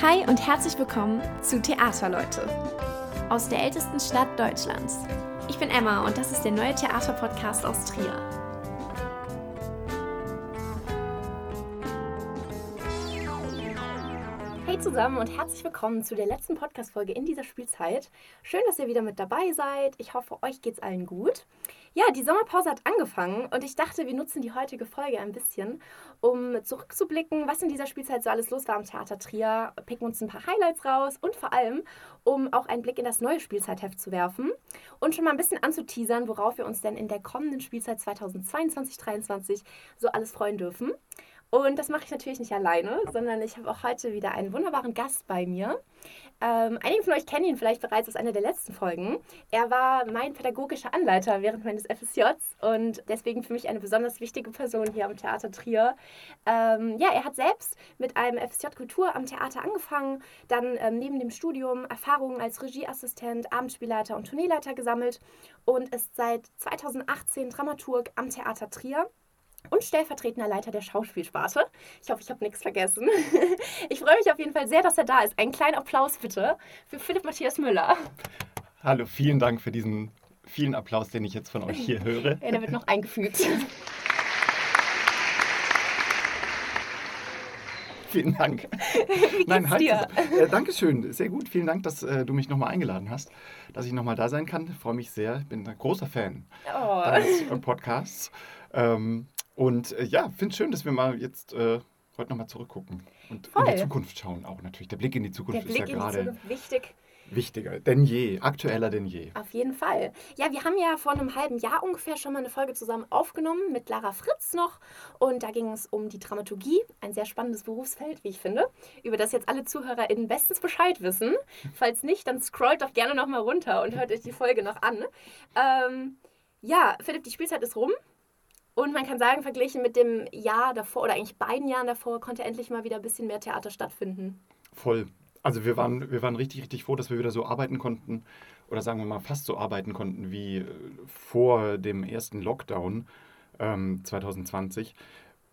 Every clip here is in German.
Hi und herzlich willkommen zu Theaterleute aus der ältesten Stadt Deutschlands. Ich bin Emma und das ist der neue Theaterpodcast aus Trier. Hey zusammen und herzlich willkommen zu der letzten Podcast-Folge in dieser Spielzeit. Schön, dass ihr wieder mit dabei seid. Ich hoffe, euch geht's allen gut. Ja, die Sommerpause hat angefangen und ich dachte, wir nutzen die heutige Folge ein bisschen, um zurückzublicken, was in dieser Spielzeit so alles los war am Theater Trier, picken uns ein paar Highlights raus und vor allem, um auch einen Blick in das neue Spielzeitheft zu werfen und schon mal ein bisschen anzuteasern, worauf wir uns denn in der kommenden Spielzeit 2022-2023 so alles freuen dürfen. Und das mache ich natürlich nicht alleine, sondern ich habe auch heute wieder einen wunderbaren Gast bei mir. Ähm, einige von euch kennen ihn vielleicht bereits aus einer der letzten Folgen. Er war mein pädagogischer Anleiter während meines FSJs und deswegen für mich eine besonders wichtige Person hier am Theater Trier. Ähm, ja, er hat selbst mit einem FSJ Kultur am Theater angefangen, dann ähm, neben dem Studium Erfahrungen als Regieassistent, Abendspielleiter und Tourneeleiter gesammelt und ist seit 2018 Dramaturg am Theater Trier und stellvertretender Leiter der Schauspielsparte. Ich hoffe, ich habe nichts vergessen. Ich freue mich auf jeden Fall sehr, dass er da ist. Einen kleinen Applaus bitte für Philipp Matthias Müller. Hallo, vielen Dank für diesen vielen Applaus, den ich jetzt von euch hier höre. Ja, der wird noch eingefügt. Vielen Dank. Wie Nein, halt, dir? Äh, Dankeschön, sehr gut. Vielen Dank, dass äh, du mich nochmal eingeladen hast, dass ich nochmal da sein kann. Ich freue mich sehr. Ich bin ein großer Fan Oh. deines Podcasts. Ähm, und äh, ja, finde es schön, dass wir mal jetzt äh, heute nochmal zurückgucken und Voll. in die Zukunft schauen auch natürlich. Der Blick in die Der Zukunft Blick ist ja gerade wichtig. wichtiger denn je, aktueller denn je. Auf jeden Fall. Ja, wir haben ja vor einem halben Jahr ungefähr schon mal eine Folge zusammen aufgenommen mit Lara Fritz noch. Und da ging es um die Dramaturgie, ein sehr spannendes Berufsfeld, wie ich finde, über das jetzt alle ZuhörerInnen bestens Bescheid wissen. Falls nicht, dann scrollt doch gerne nochmal runter und hört euch die Folge noch an. Ähm, ja, Philipp, die Spielzeit ist rum. Und man kann sagen, verglichen mit dem Jahr davor oder eigentlich beiden Jahren davor, konnte endlich mal wieder ein bisschen mehr Theater stattfinden. Voll. Also wir waren, wir waren richtig, richtig froh, dass wir wieder so arbeiten konnten oder sagen wir mal fast so arbeiten konnten wie äh, vor dem ersten Lockdown ähm, 2020.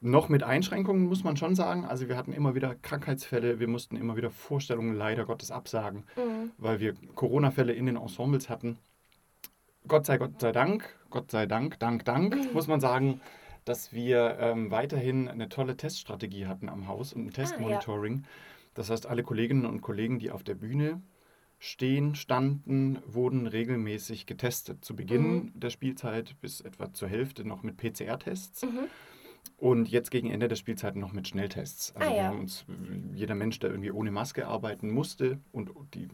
Noch mit Einschränkungen muss man schon sagen. Also wir hatten immer wieder Krankheitsfälle, wir mussten immer wieder Vorstellungen leider Gottes absagen, weil wir Corona-Fälle in den Ensembles hatten. Gott sei Gott sei Dank, Gott sei Dank, Dank, Dank, muss man sagen, dass wir ähm, weiterhin eine tolle Teststrategie hatten am Haus und ein Testmonitoring. Das heißt, alle Kolleginnen und Kollegen, die auf der Bühne stehen, standen, wurden regelmäßig getestet. Zu Beginn der Spielzeit bis etwa zur Hälfte noch mit PCR-Tests. Mhm. Und jetzt gegen Ende der Spielzeit noch mit Schnelltests. Also Ah, wir ja. haben uns, jeder Mensch, der irgendwie ohne Maske arbeiten musste und die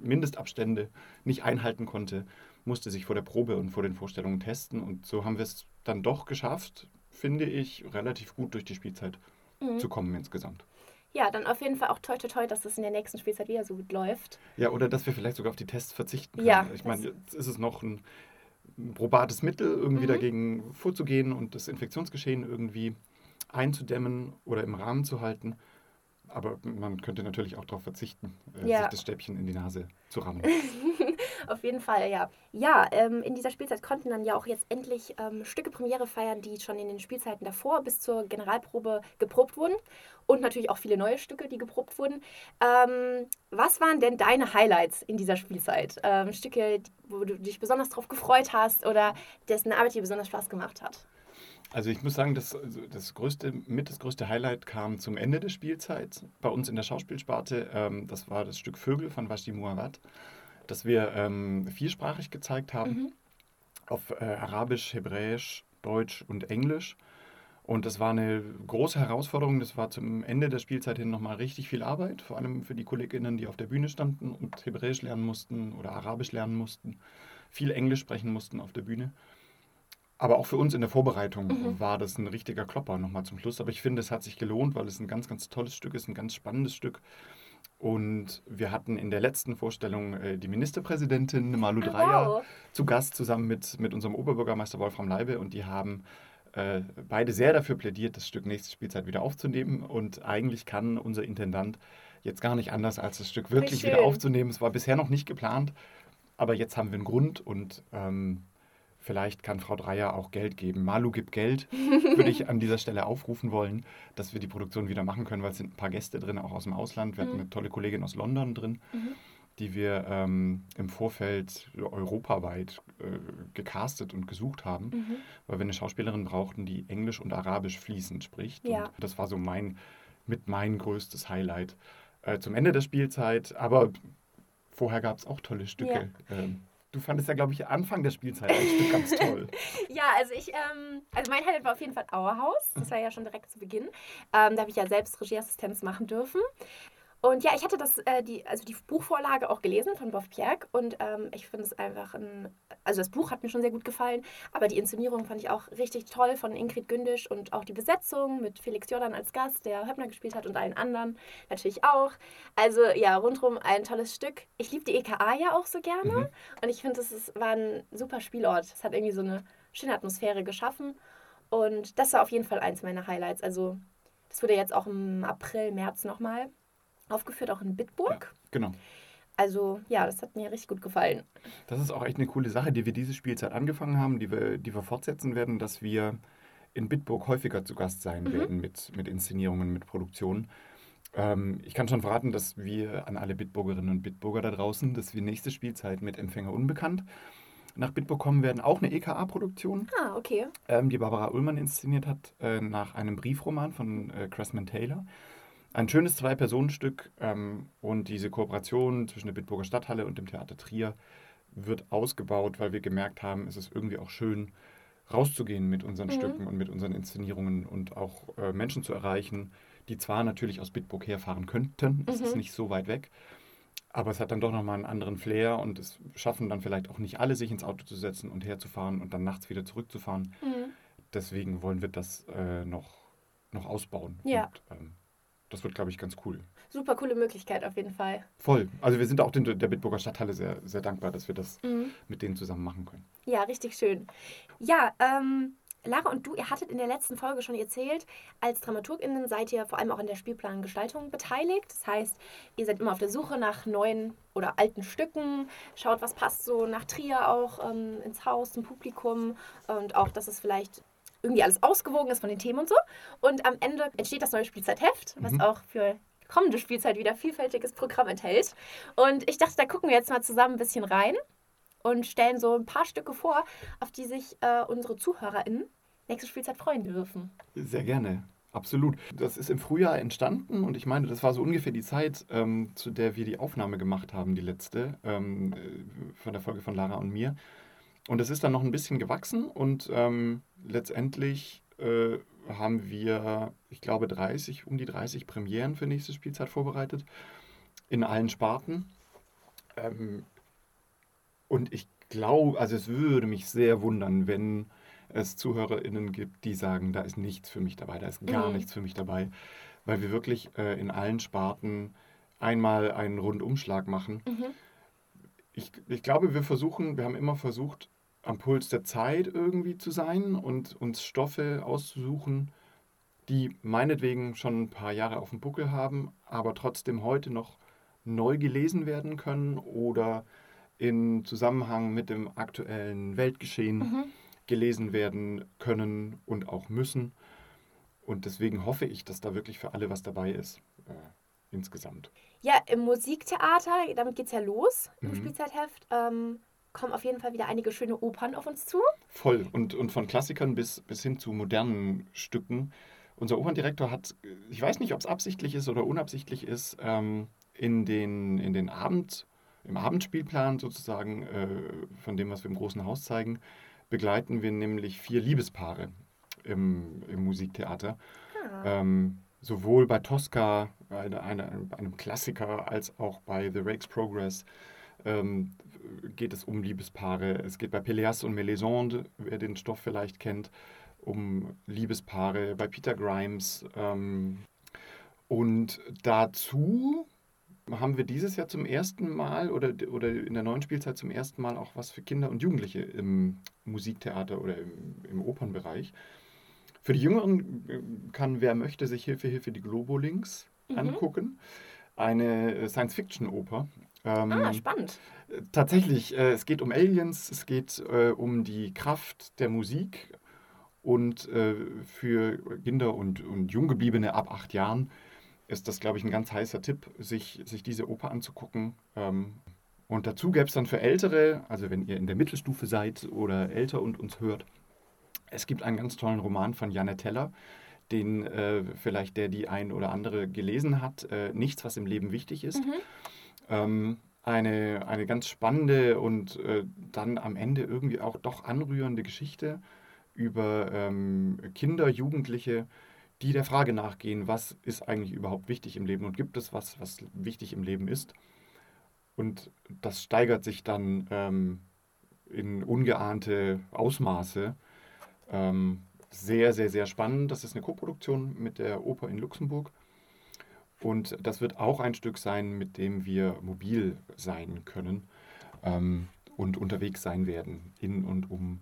Mindestabstände nicht einhalten konnte, musste sich vor der Probe und vor den Vorstellungen testen. Und so haben wir es dann doch geschafft, finde ich, relativ gut durch die Spielzeit Mhm. zu kommen insgesamt. Ja, dann auf jeden Fall auch toi toi toi, dass es in der nächsten Spielzeit wieder so gut läuft. Ja, oder dass wir vielleicht sogar auf die Tests verzichten können. Ja, ich meine, jetzt ist es noch ein ein probates Mittel, irgendwie Mhm. dagegen vorzugehen und das Infektionsgeschehen irgendwie einzudämmen oder im Rahmen zu halten. Aber man könnte natürlich auch darauf verzichten, äh, Ja. sich das Stäbchen in die Nase zu rammen. Auf jeden Fall, ja. Ja, ähm, in dieser Spielzeit konnten dann ja auch jetzt endlich ähm, Stücke Premiere feiern, die schon in den Spielzeiten davor bis zur Generalprobe geprobt wurden. Und natürlich auch viele neue Stücke, die geprobt wurden. Ähm, was waren denn deine Highlights in dieser Spielzeit? Ähm, Stücke, wo du dich besonders drauf gefreut hast oder dessen Arbeit dir besonders Spaß gemacht hat? Also ich muss sagen, das, also das größte, mit das größte Highlight kam zum Ende der Spielzeit bei uns in der Schauspielsparte. Ähm, das war das Stück Vögel von Vashti Muawat, das wir ähm, viersprachig gezeigt haben. Mhm. auf äh, Arabisch, Hebräisch, Deutsch und Englisch. Und das war eine große Herausforderung. Das war zum Ende der Spielzeit hin nochmal richtig viel Arbeit, vor allem für die KollegInnen, die auf der Bühne standen und Hebräisch lernen mussten oder Arabisch lernen mussten, viel Englisch sprechen mussten auf der Bühne. Aber auch für uns in der Vorbereitung Mhm. war das ein richtiger Klopper nochmal zum Schluss. Aber ich finde, es hat sich gelohnt, weil es ein ganz, ganz tolles Stück ist, ein ganz spannendes Stück. Und wir hatten in der letzten Vorstellung äh, die Ministerpräsidentin Malu Dreyer wow. zu Gast zusammen mit, mit unserem Oberbürgermeister Wolfram Leibe und die haben äh, beide sehr dafür plädiert, das Stück nächste Spielzeit wieder aufzunehmen. Und eigentlich kann unser Intendant jetzt gar nicht anders, als das Stück wirklich wieder aufzunehmen. Es war bisher noch nicht geplant, aber jetzt haben wir einen Grund und ähm, Vielleicht kann Frau Dreier auch Geld geben. Malu gibt Geld, würde ich an dieser Stelle aufrufen wollen, dass wir die Produktion wieder machen können, weil es sind ein paar Gäste drin, auch aus dem Ausland. Wir hatten eine tolle Kollegin aus London drin, die wir ähm, im Vorfeld europaweit äh, gecastet und gesucht haben, weil wir eine Schauspielerin brauchten, die Englisch und Arabisch fließend spricht. Ja. Und das war so mein, mit mein größtes Highlight äh, zum Ende der Spielzeit. Aber vorher gab es auch tolle Stücke. Ähm, du fandest ja, glaube ich, Anfang der Spielzeit ein Stück ganz toll. Ja, also ich, ähm, also mein Highlight war auf jeden Fall Auerhaus. Das war ja schon direkt zu Beginn. Ähm, da habe ich ja selbst Regieassistenz machen dürfen. Und ja, ich hatte das, äh, die, also die Buchvorlage auch gelesen von Bob Pierre und ähm, ich finde es einfach ein, also das Buch hat mir schon sehr gut gefallen, aber die Inszenierung fand ich auch richtig toll von Ingrid Gündisch und auch die Besetzung mit Felix Jordan als Gast, der Höppner gespielt hat und allen anderen natürlich auch. Also ja, rundherum ein tolles Stück. Ich liebe die EKA ja auch so gerne Mhm. und ich finde, es war ein super Spielort. Es hat irgendwie so eine schöne Atmosphäre geschaffen und das war auf jeden Fall eins meiner Highlights. Also das wurde jetzt auch im April, März nochmal aufgeführt, auch in Bitburg. Genau. Also ja, das hat mir richtig gut gefallen. Das ist auch echt eine coole Sache, die wir diese Spielzeit angefangen haben, die wir, die wir fortsetzen werden, dass wir in Bitburg häufiger zu Gast sein werden mit, mit Inszenierungen, mit Produktionen. Ähm, ich kann schon verraten, dass wir an alle Bitburgerinnen und Bitburger da draußen, dass wir nächste Spielzeit mit Empfänger Unbekannt nach Bitburg kommen werden. Auch eine EKA-Produktion, Ah, okay. ähm, die Barbara Ullmann inszeniert hat, äh, nach einem Briefroman von äh, Cressman Taylor. Ein schönes Zwei-Personen-Stück ähm, und diese Kooperation zwischen der Bitburger Stadthalle und dem Theater Trier wird ausgebaut, weil wir gemerkt haben, es ist irgendwie auch schön, rauszugehen mit unseren Mhm. Stücken und mit unseren Inszenierungen und auch äh, Menschen zu erreichen, die zwar natürlich aus Bitburg herfahren könnten, es ist Mhm. nicht so weit weg, aber es hat dann doch nochmal einen anderen Flair und es schaffen dann vielleicht auch nicht alle, sich ins Auto zu setzen und herzufahren und dann nachts wieder zurückzufahren. Mhm. Deswegen wollen wir das äh, noch, noch ausbauen. Ja. Und, ähm, das wird, glaube ich, ganz cool. Super coole Möglichkeit auf jeden Fall. Voll. Also wir sind auch den, der Bitburger Stadthalle sehr, sehr dankbar, dass wir das Mhm. mit denen zusammen machen können. Ja, richtig schön. Ja, ähm, Lara und du, ihr hattet in der letzten Folge schon erzählt, als DramaturgInnen seid ihr vor allem auch in der Spielplangestaltung beteiligt. Das heißt, ihr seid immer auf der Suche nach neuen oder alten Stücken, schaut, was passt so nach Trier auch ähm, ins Haus, zum Publikum und auch, dass es vielleicht irgendwie alles ausgewogen ist von den Themen und so. Und am Ende entsteht das neue Spielzeitheft, was Mhm. auch für kommende Spielzeit wieder vielfältiges Programm enthält. Und ich dachte, da gucken wir jetzt mal zusammen ein bisschen rein und stellen so ein paar Stücke vor, auf die sich äh, unsere ZuhörerInnen nächste Spielzeit freuen dürfen. Sehr gerne. Absolut. Das ist im Frühjahr entstanden und ich meine, das war so ungefähr die Zeit, ähm, zu der wir die Aufnahme gemacht haben, die letzte, ähm, äh, von der Folge von Lara und mir. Und es ist dann noch ein bisschen gewachsen und ähm, letztendlich äh, haben wir, ich glaube, 30, um die 30 Premieren für nächste Spielzeit vorbereitet, in allen Sparten. Ähm, und ich glaube, also es würde mich sehr wundern, wenn es ZuhörerInnen gibt, die sagen, da ist nichts für mich dabei, da ist gar Mhm. nichts für mich dabei, weil wir wirklich äh, in allen Sparten einmal einen Rundumschlag machen. Mhm. Ich, ich glaube, wir versuchen, wir haben immer versucht, am Puls der Zeit irgendwie zu sein und uns Stoffe auszusuchen, die meinetwegen schon ein paar Jahre auf dem Buckel haben, aber trotzdem heute noch neu gelesen werden können oder in Zusammenhang mit dem aktuellen Weltgeschehen Mhm. gelesen werden können und auch müssen. Und deswegen hoffe ich, dass da wirklich für alle was dabei ist. Äh, insgesamt. Ja, im Musiktheater, damit geht's ja los im Mhm. Spielzeitheft, ähm, kommen auf jeden Fall wieder einige schöne Opern auf uns zu. Voll. Und, und von Klassikern bis, bis hin zu modernen Stücken. Unser Operndirektor hat, ich weiß nicht, ob es absichtlich ist oder unabsichtlich ist, ähm, in den, in den Abend, im Abendspielplan sozusagen, äh, von dem, was wir im großen Haus zeigen, begleiten wir nämlich vier Liebespaare im, im Musiktheater. Ah. Ähm, sowohl bei Tosca, eine, eine, einem Klassiker, als auch bei The Rake's Progress ähm, geht es um Liebespaare. Es geht bei Peleas und Melisande, wer den Stoff vielleicht kennt, um Liebespaare. Bei Peter Grimes. Ähm, und dazu haben wir dieses Jahr zum ersten Mal oder, oder in der neuen Spielzeit zum ersten Mal auch was für Kinder und Jugendliche im Musiktheater oder im, im Opernbereich. Für die Jüngeren äh, kann, wer möchte, sich Hilfe, Hilfe, die Globolinks Mhm. angucken. Eine Science-Fiction-Oper Ähm, ah, spannend. Tatsächlich, äh, es geht um Aliens, es geht äh, um die Kraft der Musik und äh, für Kinder und, und Junggebliebene ab acht Jahren ist das, glaube ich, ein ganz heißer Tipp, sich, sich diese Oper anzugucken. Ähm, und dazu gäbe es dann für Ältere, also wenn ihr in der Mittelstufe seid oder älter und uns hört, es gibt einen ganz tollen Roman von Janne Teller, den äh, vielleicht der die ein oder andere gelesen hat, äh, Nichts, was im Leben wichtig ist. Mhm. Ähm, eine, eine ganz spannende und äh, dann am Ende irgendwie auch doch anrührende Geschichte über ähm, Kinder, Jugendliche, die der Frage nachgehen, was ist eigentlich überhaupt wichtig im Leben und gibt es was, was wichtig im Leben ist. Und das steigert sich dann ähm, in ungeahnte Ausmaße. Ähm, sehr, sehr, sehr spannend. Das ist eine Koproduktion mit der Oper in Luxemburg. Und das wird auch ein Stück sein, mit dem wir mobil sein können ähm, und unterwegs sein werden in und um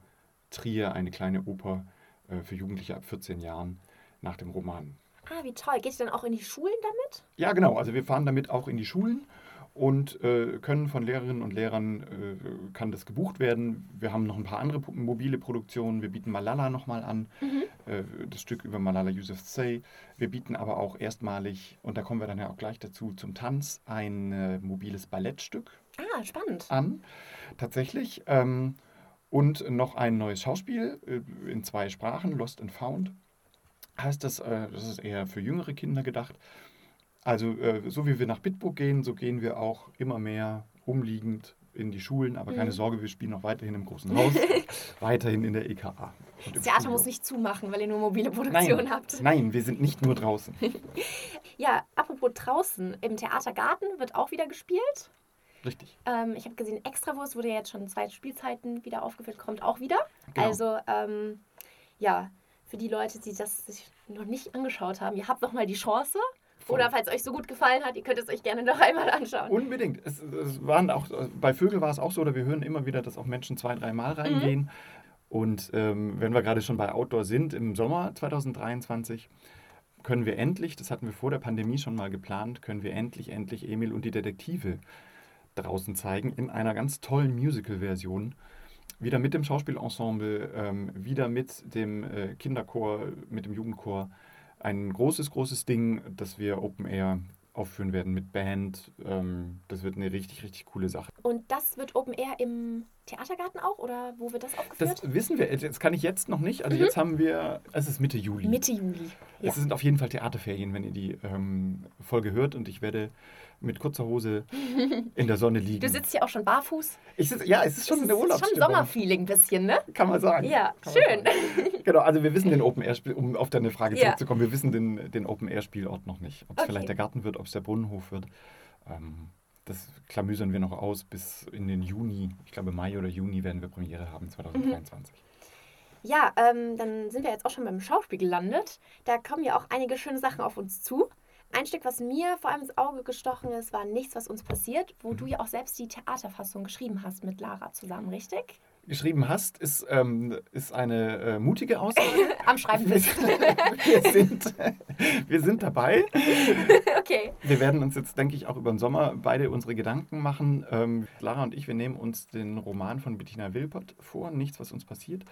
Trier, eine kleine Oper äh, für Jugendliche ab 14 Jahren nach dem Roman. Ah, wie toll. Geht ihr dann auch in die Schulen damit? Ja, genau. Also wir fahren damit auch in die Schulen und äh, können von Lehrerinnen und Lehrern, äh, kann das gebucht werden. Wir haben noch ein paar andere mobile Produktionen. Wir bieten Malala nochmal an, mhm. äh, das Stück über Malala Yousafzai. Wir bieten aber auch erstmalig, und da kommen wir dann ja auch gleich dazu, zum Tanz ein äh, mobiles Ballettstück ah, spannend. an. Tatsächlich. Ähm, und noch ein neues Schauspiel äh, in zwei Sprachen, Lost and Found. Heißt das, äh, das ist eher für jüngere Kinder gedacht. Also äh, so wie wir nach Bitburg gehen, so gehen wir auch immer mehr umliegend in die Schulen. Aber mhm. keine Sorge, wir spielen noch weiterhin im großen Haus, weiterhin in der EKA. Das Theater Studio. muss nicht zumachen, weil ihr nur mobile Produktion nein, habt. Nein, wir sind nicht nur draußen. ja, apropos draußen, im Theatergarten wird auch wieder gespielt. Richtig. Ähm, ich habe gesehen, Extrawurst wurde ja jetzt schon zwei Spielzeiten wieder aufgeführt, kommt auch wieder. Genau. Also, ähm, ja, für die Leute, die das sich noch nicht angeschaut haben, ihr habt noch mal die Chance. Voll. Oder falls es euch so gut gefallen hat, ihr könnt es euch gerne noch einmal anschauen. Unbedingt. Es, es waren auch, bei Vögel war es auch so, oder wir hören immer wieder, dass auch Menschen zwei, dreimal reingehen. Mhm. Und ähm, wenn wir gerade schon bei Outdoor sind, im Sommer 2023 können wir endlich, das hatten wir vor der Pandemie schon mal geplant, können wir endlich, endlich Emil und die Detektive draußen zeigen in einer ganz tollen Musical-Version. Wieder mit dem Schauspielensemble, ähm, wieder mit dem äh, Kinderchor, mit dem Jugendchor ein großes, großes Ding, das wir Open Air aufführen werden mit Band. Ähm, das wird eine richtig, richtig coole Sache. Und das wird Open Air im Theatergarten auch oder wo wird das aufgeführt? Das wissen wir. Das kann ich jetzt noch nicht. Also mhm. jetzt haben wir, es ist Mitte Juli. Mitte Juli. Ja. Es sind auf jeden Fall Theaterferien, wenn ihr die ähm, Folge hört und ich werde mit kurzer Hose in der Sonne liegen. Du sitzt hier auch schon barfuß? Ich sitz, ja, es ist schon es eine Urlaubsstimmung. Es ist schon Sommerfeeling ein bisschen, ne? Kann man sagen. Ja, Kann schön. Genau, also wir wissen den Open Air Spiel, um auf deine Frage ja. zurückzukommen, wir wissen den, den Open Air Spielort noch nicht. Ob es okay. vielleicht der Garten wird, ob es der Brunnenhof wird. Ähm, das klamüsern wir noch aus bis in den Juni. Ich glaube, Mai oder Juni werden wir Premiere haben 2023. Mhm. Ja, ähm, dann sind wir jetzt auch schon beim Schauspiel gelandet. Da kommen ja auch einige schöne Sachen auf uns zu. Ein Stück, was mir vor allem ins Auge gestochen ist, war Nichts, was uns passiert, wo du ja auch selbst die Theaterfassung geschrieben hast mit Lara zusammen, richtig? Geschrieben hast, ist, ähm, ist eine äh, mutige Aussage. Am Schreiben bist. wir, sind, wir sind dabei. okay. Wir werden uns jetzt, denke ich, auch über den Sommer beide unsere Gedanken machen. Ähm, Lara und ich, wir nehmen uns den Roman von Bettina Wilpert vor, Nichts, was uns passiert.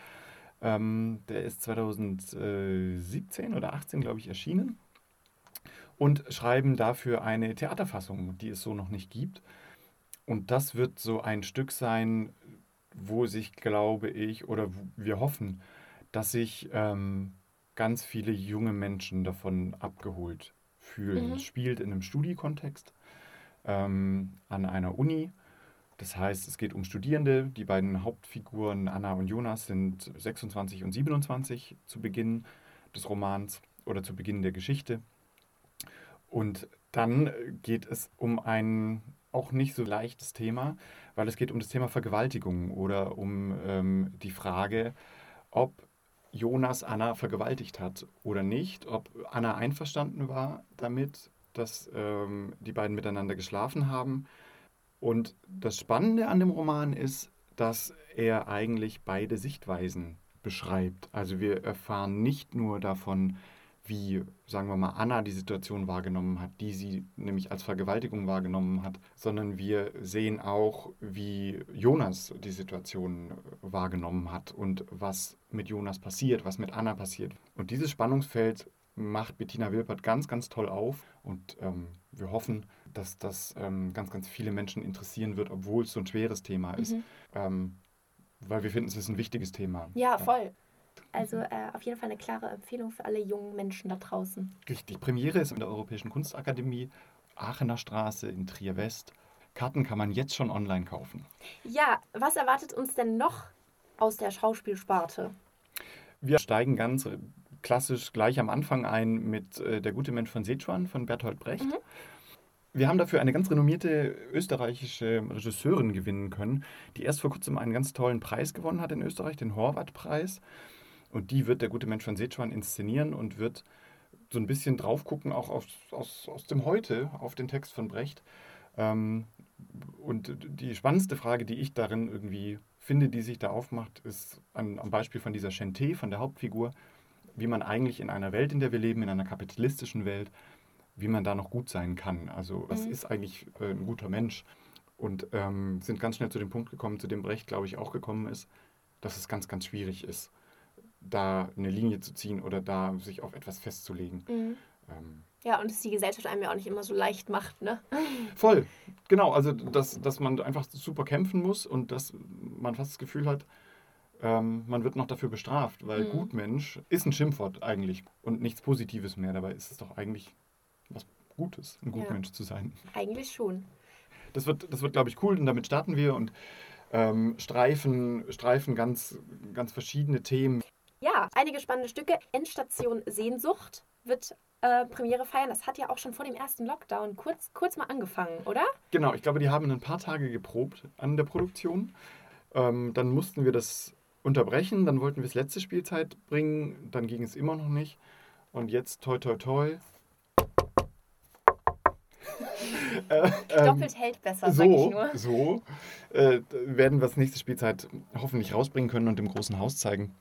Ähm, der ist 2017 oder 2018, glaube ich, erschienen und schreiben dafür eine Theaterfassung, die es so noch nicht gibt. Und das wird so ein Stück sein, wo sich, glaube ich, oder wir hoffen, dass sich ähm, ganz viele junge Menschen davon abgeholt fühlen. Mhm. Es spielt in einem Studiekontext ähm, an einer Uni. Das heißt, es geht um Studierende. Die beiden Hauptfiguren, Anna und Jonas, sind 26 und 27 zu Beginn des Romans oder zu Beginn der Geschichte. Und dann geht es um ein auch nicht so leichtes Thema, weil es geht um das Thema Vergewaltigung oder um ähm, die Frage, ob Jonas Anna vergewaltigt hat oder nicht, ob Anna einverstanden war damit, dass ähm, die beiden miteinander geschlafen haben. Und das Spannende an dem Roman ist, dass er eigentlich beide Sichtweisen beschreibt. Also wir erfahren nicht nur davon, wie, sagen wir mal, Anna die Situation wahrgenommen hat, die sie nämlich als Vergewaltigung wahrgenommen hat, sondern wir sehen auch, wie Jonas die Situation wahrgenommen hat und was mit Jonas passiert, was mit Anna passiert. Und dieses Spannungsfeld macht Bettina Wilpert ganz, ganz toll auf und ähm, wir hoffen, dass das ähm, ganz, ganz viele Menschen interessieren wird, obwohl es so ein schweres Thema ist. Mhm. Ähm, weil wir finden, es ist ein wichtiges Thema. Ja, voll. Also äh, auf jeden Fall eine klare Empfehlung für alle jungen Menschen da draußen. Richtig. Premiere ist in der Europäischen Kunstakademie, Aachener Straße in Trier West. Karten kann man jetzt schon online kaufen. Ja, was erwartet uns denn noch aus der Schauspielsparte? Wir steigen ganz klassisch gleich am Anfang ein mit äh, Der gute Mensch von Sichuan von Bertolt Brecht. Mhm. Wir haben dafür eine ganz renommierte österreichische Regisseurin gewinnen können, die erst vor kurzem einen ganz tollen Preis gewonnen hat in Österreich, den Horvath-Preis. Und die wird der gute Mensch von Sichuan inszenieren und wird so ein bisschen drauf gucken, auch aus, aus, aus dem Heute, auf den Text von Brecht. Ähm, und die spannendste Frage, die ich darin irgendwie finde, die sich da aufmacht, ist an, am Beispiel von dieser Chanté, von der Hauptfigur, wie man eigentlich in einer Welt, in der wir leben, in einer kapitalistischen Welt, wie man da noch gut sein kann. Also was mhm. ist eigentlich äh, ein guter Mensch? Und ähm, sind ganz schnell zu dem Punkt gekommen, zu dem Brecht, glaube ich, auch gekommen ist, dass es ganz, ganz schwierig ist, da eine Linie zu ziehen oder da sich auf etwas festzulegen. Mhm. Ähm, ja, und dass die Gesellschaft einem ja auch nicht immer so leicht macht, ne? Voll, genau. Also, dass, dass man einfach super kämpfen muss und dass man fast das Gefühl hat, ähm, man wird noch dafür bestraft, weil mhm. Gutmensch ist ein Schimpfwort eigentlich und nichts Positives mehr. Dabei ist es doch eigentlich was Gutes, ein Gutmensch ja. zu sein. Eigentlich schon. Das wird, das wird glaube ich, cool und damit starten wir und ähm, streifen, streifen ganz, ganz verschiedene Themen. Ja, einige spannende Stücke. Endstation Sehnsucht wird äh, Premiere feiern. Das hat ja auch schon vor dem ersten Lockdown kurz, kurz mal angefangen, oder? Genau, ich glaube, die haben ein paar Tage geprobt an der Produktion. Ähm, dann mussten wir das unterbrechen, dann wollten wir es letzte Spielzeit bringen, dann ging es immer noch nicht. Und jetzt, toi, toi, toi. äh, ähm, Doppelt hält besser, so, sag ich nur. So äh, werden wir das nächste Spielzeit hoffentlich rausbringen können und im großen Haus zeigen.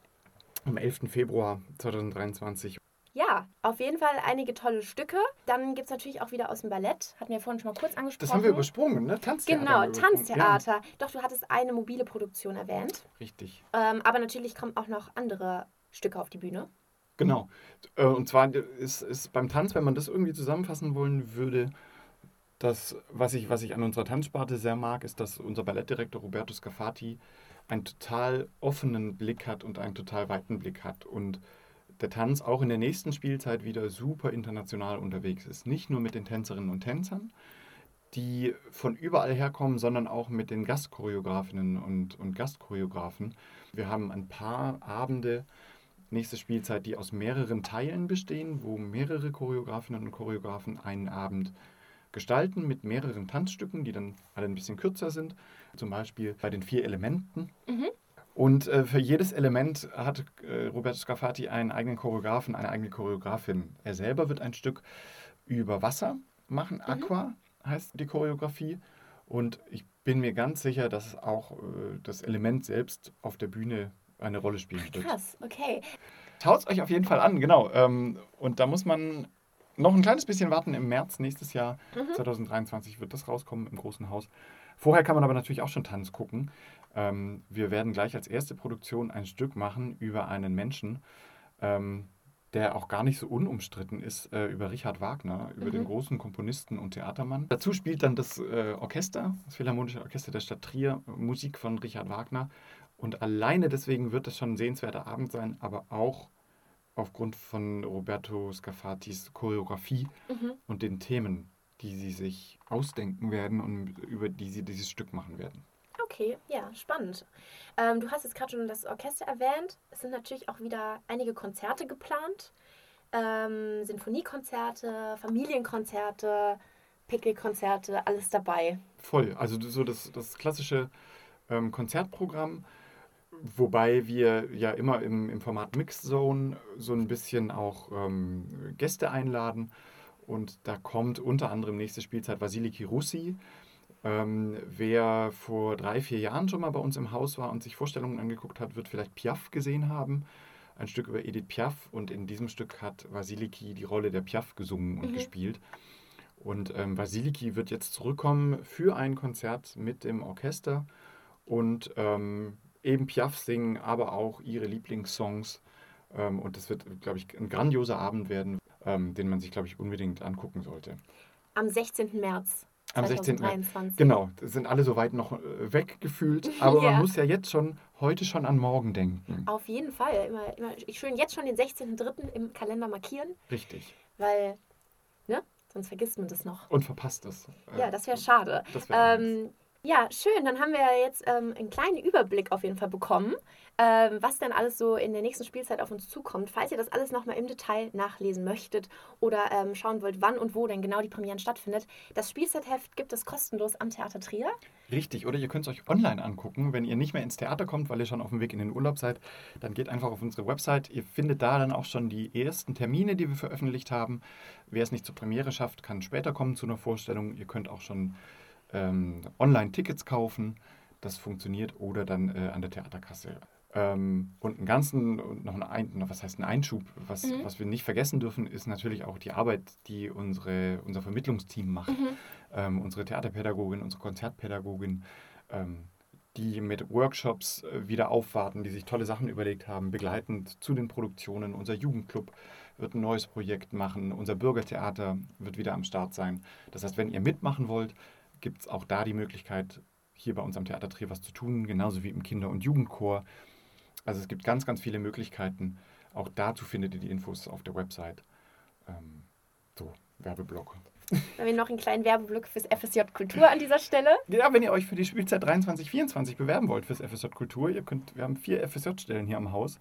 Am 11. Februar 2023. Ja, auf jeden Fall einige tolle Stücke. Dann gibt es natürlich auch wieder aus dem Ballett. Hatten wir vorhin schon mal kurz angesprochen. Das haben wir übersprungen, ne? Tanztheater. Genau, Tanztheater. Ja. Doch, du hattest eine mobile Produktion erwähnt. Richtig. Ähm, aber natürlich kommen auch noch andere Stücke auf die Bühne. Genau. Äh, und zwar ist, ist beim Tanz, wenn man das irgendwie zusammenfassen wollen würde, das, was ich, was ich an unserer Tanzsparte sehr mag, ist, dass unser Ballettdirektor Roberto Scafati einen total offenen Blick hat und einen total weiten Blick hat. Und der Tanz auch in der nächsten Spielzeit wieder super international unterwegs ist. Nicht nur mit den Tänzerinnen und Tänzern, die von überall herkommen, sondern auch mit den Gastchoreografinnen und, und Gastchoreografen. Wir haben ein paar Abende, nächste Spielzeit, die aus mehreren Teilen bestehen, wo mehrere Choreografinnen und Choreografen einen Abend gestalten mit mehreren Tanzstücken, die dann alle ein bisschen kürzer sind. Zum Beispiel bei den vier Elementen. Mhm. Und äh, für jedes Element hat äh, Roberto Scafati einen eigenen Choreografen, eine eigene Choreografin. Er selber wird ein Stück über Wasser machen. Mhm. Aqua heißt die Choreografie. Und ich bin mir ganz sicher, dass auch äh, das Element selbst auf der Bühne eine Rolle spielen wird. Krass, okay. Schaut es euch auf jeden Fall an, genau. Ähm, und da muss man noch ein kleines bisschen warten. Im März nächstes Jahr, mhm. 2023, wird das rauskommen im großen Haus. Vorher kann man aber natürlich auch schon Tanz gucken. Ähm, wir werden gleich als erste Produktion ein Stück machen über einen Menschen, ähm, der auch gar nicht so unumstritten ist, äh, über Richard Wagner, über mhm. den großen Komponisten und Theatermann. Dazu spielt dann das äh, Orchester, das Philharmonische Orchester der Stadt Trier, Musik von Richard Wagner. Und alleine deswegen wird es schon ein sehenswerter Abend sein, aber auch aufgrund von Roberto Scafatis Choreografie mhm. und den Themen, die sie sich ausdenken werden und über die sie dieses Stück machen werden. Okay, ja, spannend. Ähm, du hast jetzt gerade schon das Orchester erwähnt. Es sind natürlich auch wieder einige Konzerte geplant. Ähm, Sinfoniekonzerte, Familienkonzerte, Picknickkonzerte, alles dabei. Voll, also so das, das klassische ähm, Konzertprogramm, wobei wir ja immer im, im Format Mixed Zone so ein bisschen auch ähm, Gäste einladen. Und da kommt unter anderem nächste Spielzeit Vasiliki Russi, ähm, wer vor drei, vier Jahren schon mal bei uns im Haus war und sich Vorstellungen angeguckt hat, wird vielleicht Piaf gesehen haben. ein Stück über Edith Piaf und in diesem Stück hat Vasiliki die Rolle der Piaf gesungen und Mhm. gespielt. Und ähm, Vasiliki wird jetzt zurückkommen für ein Konzert mit dem Orchester und ähm, eben Piaf singen, aber auch ihre Lieblingssongs. Ähm, und das wird, glaube ich, ein grandioser Abend werden, ähm, den man sich, glaube ich, unbedingt angucken sollte. Am 16. März. Am 16. März. 2023. Genau, das sind alle so weit noch äh, weggefühlt, aber Ja. man muss ja jetzt schon, heute schon an morgen denken. Auf jeden Fall. Immer, immer ich schön jetzt schon den 16.03. im Kalender markieren, Richtig. weil, ne? Sonst vergisst man das noch. Und verpasst es. Äh, Ja, das wäre schade. das wär. Ähm, ja, schön. Dann haben wir jetzt ähm, einen kleinen Überblick auf jeden Fall bekommen, ähm, was dann alles so in der nächsten Spielzeit auf uns zukommt. Falls ihr das alles nochmal im Detail nachlesen möchtet oder ähm, schauen wollt, wann und wo denn genau die Premieren stattfindet, das Spielzeitheft gibt es kostenlos am Theater Trier. Richtig, oder ihr könnt es euch online angucken. Wenn ihr nicht mehr ins Theater kommt, weil ihr schon auf dem Weg in den Urlaub seid, dann geht einfach auf unsere Website. Ihr findet da dann auch schon die ersten Termine, die wir veröffentlicht haben. Wer es nicht zur Premiere schafft, kann später kommen zu einer Vorstellung. Ihr könnt auch schon ähm, online Tickets kaufen. Das funktioniert oder dann äh, an der Theaterkasse. Ähm, und einen ganzen, und noch was heißt ein Einschub, was, Mhm. was wir nicht vergessen dürfen, ist natürlich auch die Arbeit, die unsere, unser Vermittlungsteam macht. Ähm, unsere Theaterpädagogin, unsere Konzertpädagogin, ähm, die mit Workshops äh, wieder aufwarten, die sich tolle Sachen überlegt haben, begleitend zu den Produktionen. Unser Jugendclub wird ein neues Projekt machen, unser Bürgertheater wird wieder am Start sein. Das heißt, wenn ihr mitmachen wollt, gibt es auch da die Möglichkeit, hier bei uns am Theater Trier was zu tun, genauso wie im Kinder- und Jugendchor. Also es gibt ganz, ganz viele Möglichkeiten. Auch dazu findet ihr die Infos auf der Website. Ähm, so, Werbeblock. Haben wir noch einen kleinen Werbeblock fürs FSJ Kultur an dieser Stelle. Ja, wenn ihr euch für die Spielzeit 23-24 bewerben wollt fürs FSJ Kultur, ihr könnt, wir haben vier FSJ-Stellen hier am Haus,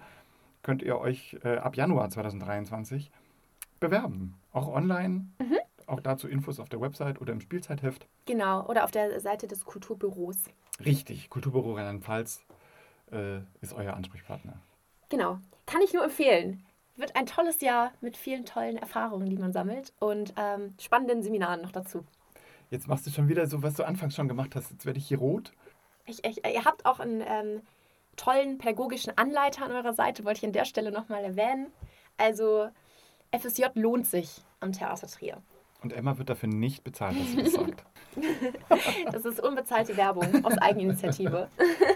könnt ihr euch äh, ab Januar 2023 bewerben. Auch online, auch dazu Infos auf der Website oder im Spielzeitheft. Genau, oder auf der Seite des Kulturbüros. Richtig, Kulturbüro Rheinland-Pfalz äh, ist euer Ansprechpartner. Genau, kann ich nur empfehlen. Wird ein tolles Jahr mit vielen tollen Erfahrungen, die man sammelt und ähm, spannenden Seminaren noch dazu. Jetzt machst du schon wieder so, was du anfangs schon gemacht hast. Jetzt werde ich hier rot. Ich, ich, ihr habt auch einen ähm, tollen pädagogischen Anleiter an eurer Seite, wollte ich an der Stelle nochmal erwähnen. Also FSJ lohnt sich am Theater Trier. Und Emma wird dafür nicht bezahlt, dass sie das sagt. Das ist unbezahlte Werbung aus Eigeninitiative.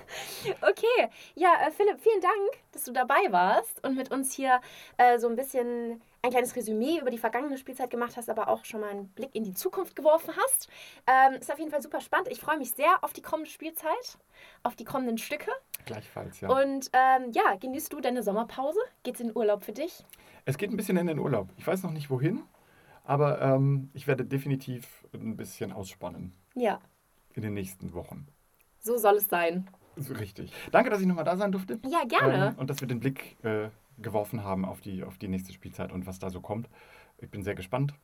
okay, ja, äh, Philipp, vielen Dank, dass du dabei warst und mit uns hier äh, so ein bisschen ein kleines Resümee über die vergangene Spielzeit gemacht hast, aber auch schon mal einen Blick in die Zukunft geworfen hast. Ähm, ist auf jeden Fall super spannend. Ich freue mich sehr auf die kommende Spielzeit, auf die kommenden Stücke. Gleichfalls, ja. Und ähm, ja, genießt du deine Sommerpause? Geht's in Urlaub für dich? Es geht ein bisschen in den Urlaub. Ich weiß noch nicht wohin, aber ähm, ich werde definitiv ein bisschen ausspannen Ja, in den nächsten Wochen. so soll es sein. So Richtig. Danke, dass ich nochmal da sein durfte. Ja, gerne. Ähm, und dass wir den Blick äh, geworfen haben auf die, auf die nächste Spielzeit und was da so kommt. Ich bin sehr gespannt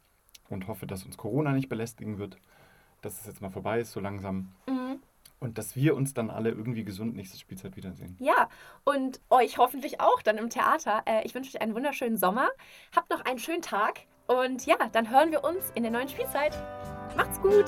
und hoffe, dass uns Corona nicht belästigen wird, dass es jetzt mal vorbei ist, so langsam. Mhm. Und dass wir uns dann alle irgendwie gesund nächste Spielzeit wiedersehen. Ja, und euch hoffentlich auch dann im Theater. Äh, ich wünsche euch einen wunderschönen Sommer. Habt noch einen schönen Tag. Und ja, dann hören wir uns in der neuen Spielzeit. Macht's gut!